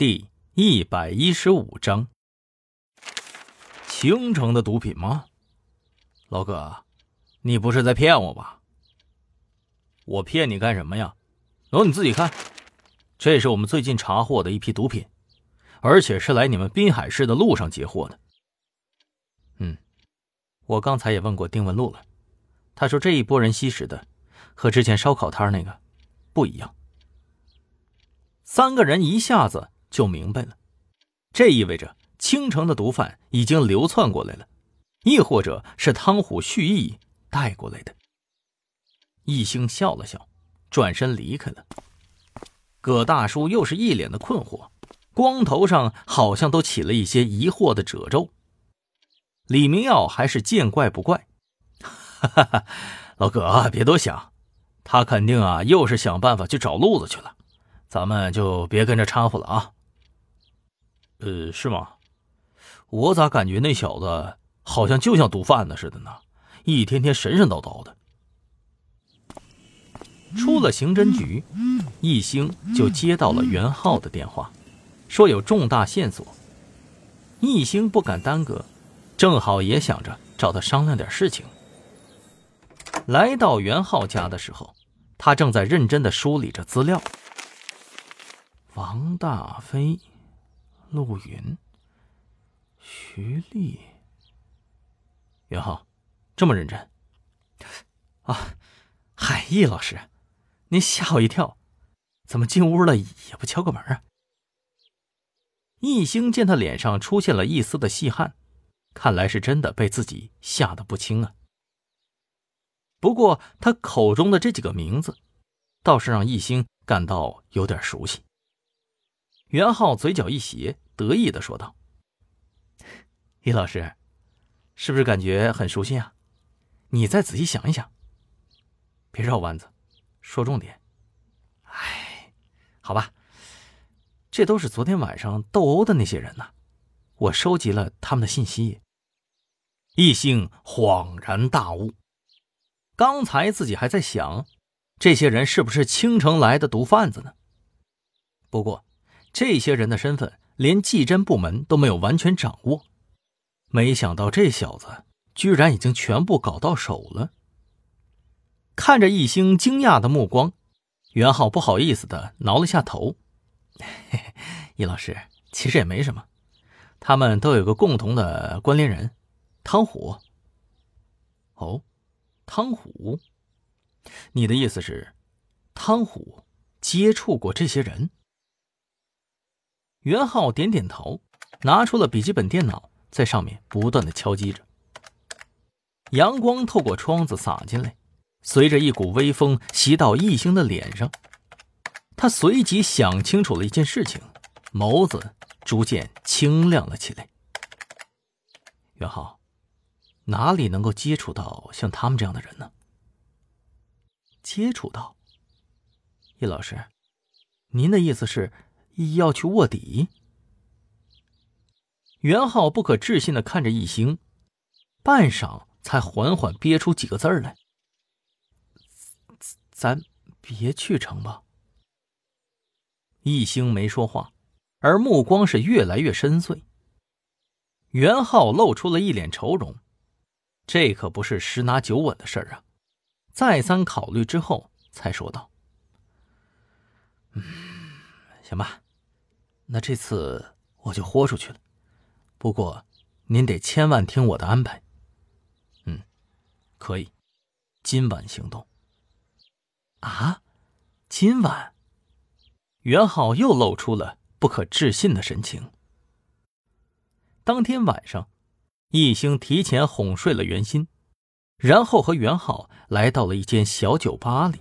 第一百一十五章：倾城的毒品吗？老哥，你不是在骗我吧？我骗你干什么呀？喏，你自己看，这是我们最近查获的一批毒品，而且是来你们滨海市的路上截获的。嗯，我刚才也问过丁文璐了，他说这一波人吸食的和之前烧烤摊那个不一样。三个人一下子就明白了，这意味着青城的毒贩已经流窜过来了，亦或者是汤虎蓄意带过来的。一兴笑了笑，转身离开了。葛大叔又是一脸的困惑，光头上好像都起了一些疑惑的褶皱。李明耀还是见怪不怪：“哈哈哈，老葛别多想，他肯定啊又是想办法去找路子去了，咱们就别跟着掺和了啊。”“呃，是吗？我咋感觉那小子好像就像毒贩子似的呢？一天天神神叨叨的。”出了刑侦局，一兴就接到了袁浩的电话，说有重大线索。一兴不敢耽搁，正好也想着找他商量点事情。来到袁浩家的时候，他正在认真的梳理着资料。王大飞、陆云、徐丽，袁浩，这么认真？啊，海毅老师。你吓我一跳，怎么进屋了也不敲个门啊？易兴见他脸上出现了一丝的细汗，看来是真的被自己吓得不轻啊。不过他口中的这几个名字，倒是让易兴感到有点熟悉。袁浩嘴角一斜，得意的说道：“易老师，是不是感觉很熟悉啊？你再仔细想一想，别绕弯子。”说重点，哎，好吧，这都是昨天晚上斗殴的那些人呐，我收集了他们的信息。异性恍然大悟，刚才自己还在想，这些人是不是青城来的毒贩子呢？不过，这些人的身份连技侦部门都没有完全掌握，没想到这小子居然已经全部搞到手了。看着易星惊讶的目光，袁浩不好意思的挠了下头。易老师，其实也没什么，他们都有个共同的关联人，汤虎。哦，汤虎，你的意思是，汤虎接触过这些人？袁浩点点头，拿出了笔记本电脑，在上面不断的敲击着。阳光透过窗子洒进来。随着一股微风袭到易星的脸上，他随即想清楚了一件事情，眸子逐渐清亮了起来。袁浩，哪里能够接触到像他们这样的人呢？接触到？易老师，您的意思是要去卧底？袁浩不可置信的看着易星，半晌才缓缓憋出几个字来。咱别去成吧。一星没说话，而目光是越来越深邃。袁浩露出了一脸愁容，这可不是十拿九稳的事儿啊！再三考虑之后，才说道：“嗯，行吧，那这次我就豁出去了。不过，您得千万听我的安排。嗯，可以，今晚行动。”啊，今晚，袁浩又露出了不可置信的神情。当天晚上，易兴提前哄睡了袁心，然后和袁浩来到了一间小酒吧里。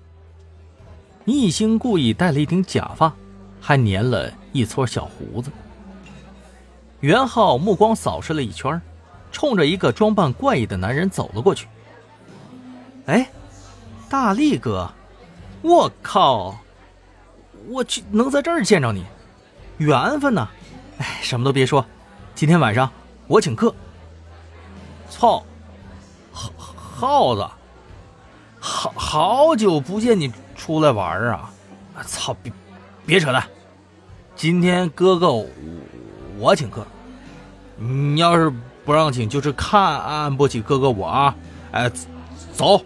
易兴故意戴了一顶假发，还粘了一撮小胡子。袁浩目光扫视了一圈，冲着一个装扮怪异的男人走了过去。哎，大力哥。我靠！我去，能在这儿见着你，缘分呐！哎，什么都别说，今天晚上我请客。操，耗耗子，好好久不见你出来玩啊！操，别别扯淡，今天哥哥我请客，你要是不让请，就是看不起哥哥我啊！哎，走。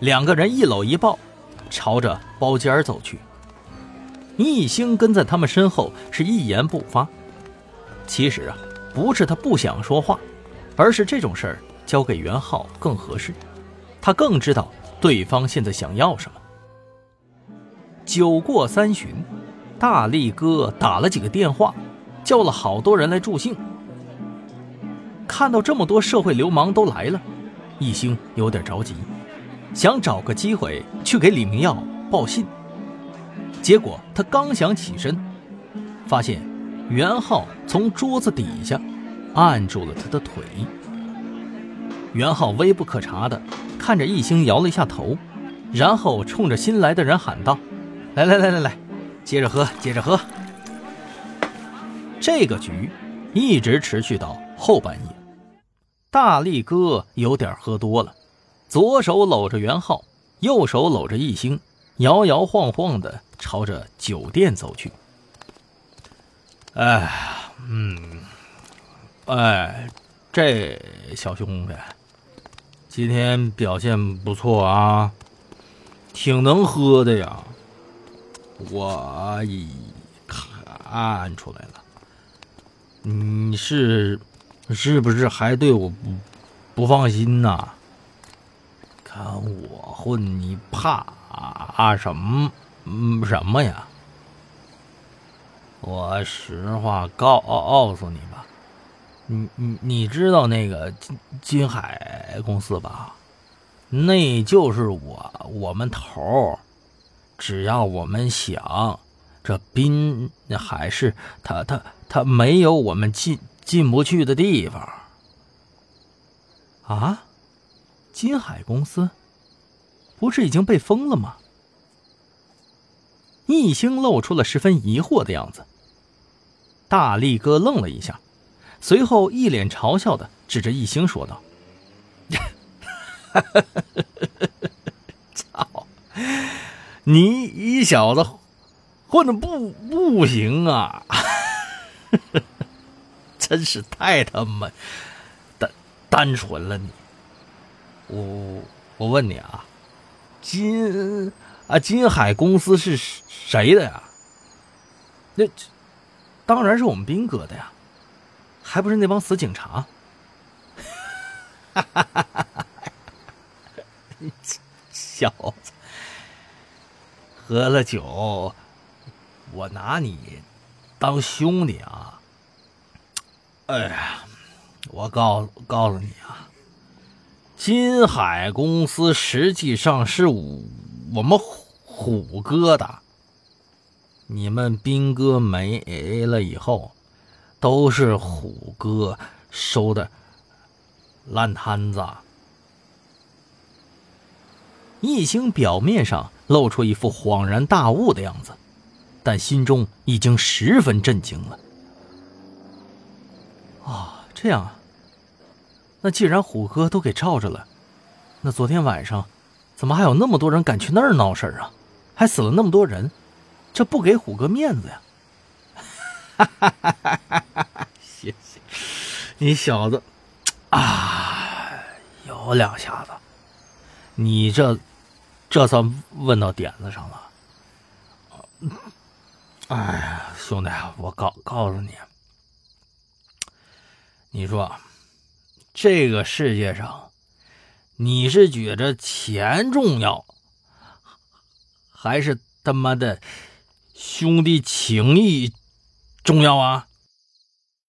两个人一搂一抱，朝着包间走去。易星跟在他们身后，是一言不发。其实啊，不是他不想说话，而是这种事儿交给袁浩更合适，他更知道对方现在想要什么。酒过三巡，大力哥打了几个电话，叫了好多人来助兴。看到这么多社会流氓都来了，一星有点着急，想找个机会去给李明耀报信。结果他刚想起身，发现袁浩从桌子底下按住了他的腿。袁浩微不可察的看着一星，摇了一下头，然后冲着新来的人喊道：“来来来来来，接着喝，接着喝。”这个局一直持续到后半夜。大力哥有点喝多了，左手搂着袁浩，右手搂着易星，摇摇晃晃的。朝着酒店走去。哎，嗯，哎，这小兄弟今天表现不错啊，挺能喝的呀。我已看出来了，你是是不是还对我不不放心呐？看我混，你怕啊什么？什么呀？我实话告告诉你吧，你你你知道那个金金海公司吧？那就是我我们头只要我们想，这滨海市他他他没有我们进进不去的地方。啊，金海公司不是已经被封了吗？易星露出了十分疑惑的样子。大力哥愣了一下，随后一脸嘲笑的指着易星说道：“操，你一小子混的不不行啊！真是太他妈单单纯了你。我我问你啊，金啊金海公司是？”谁的呀？那当然是我们兵哥的呀，还不是那帮死警察？哈哈哈哈哈！小，喝了酒，我拿你当兄弟啊！哎呀，我告告诉你啊，金海公司实际上是我们虎哥的。你们兵哥没了以后，都是虎哥收的烂摊子。易星表面上露出一副恍然大悟的样子，但心中已经十分震惊了。啊，这样啊？那既然虎哥都给罩着了，那昨天晚上怎么还有那么多人敢去那儿闹事儿啊？还死了那么多人？这不给虎哥面子呀！哈哈哈哈哈！谢谢，你小子啊，有两下子，你这这算问到点子上了。哎呀，兄弟，我告告诉你，你说这个世界上，你是觉着钱重要，还是他妈的？兄弟情谊重要啊！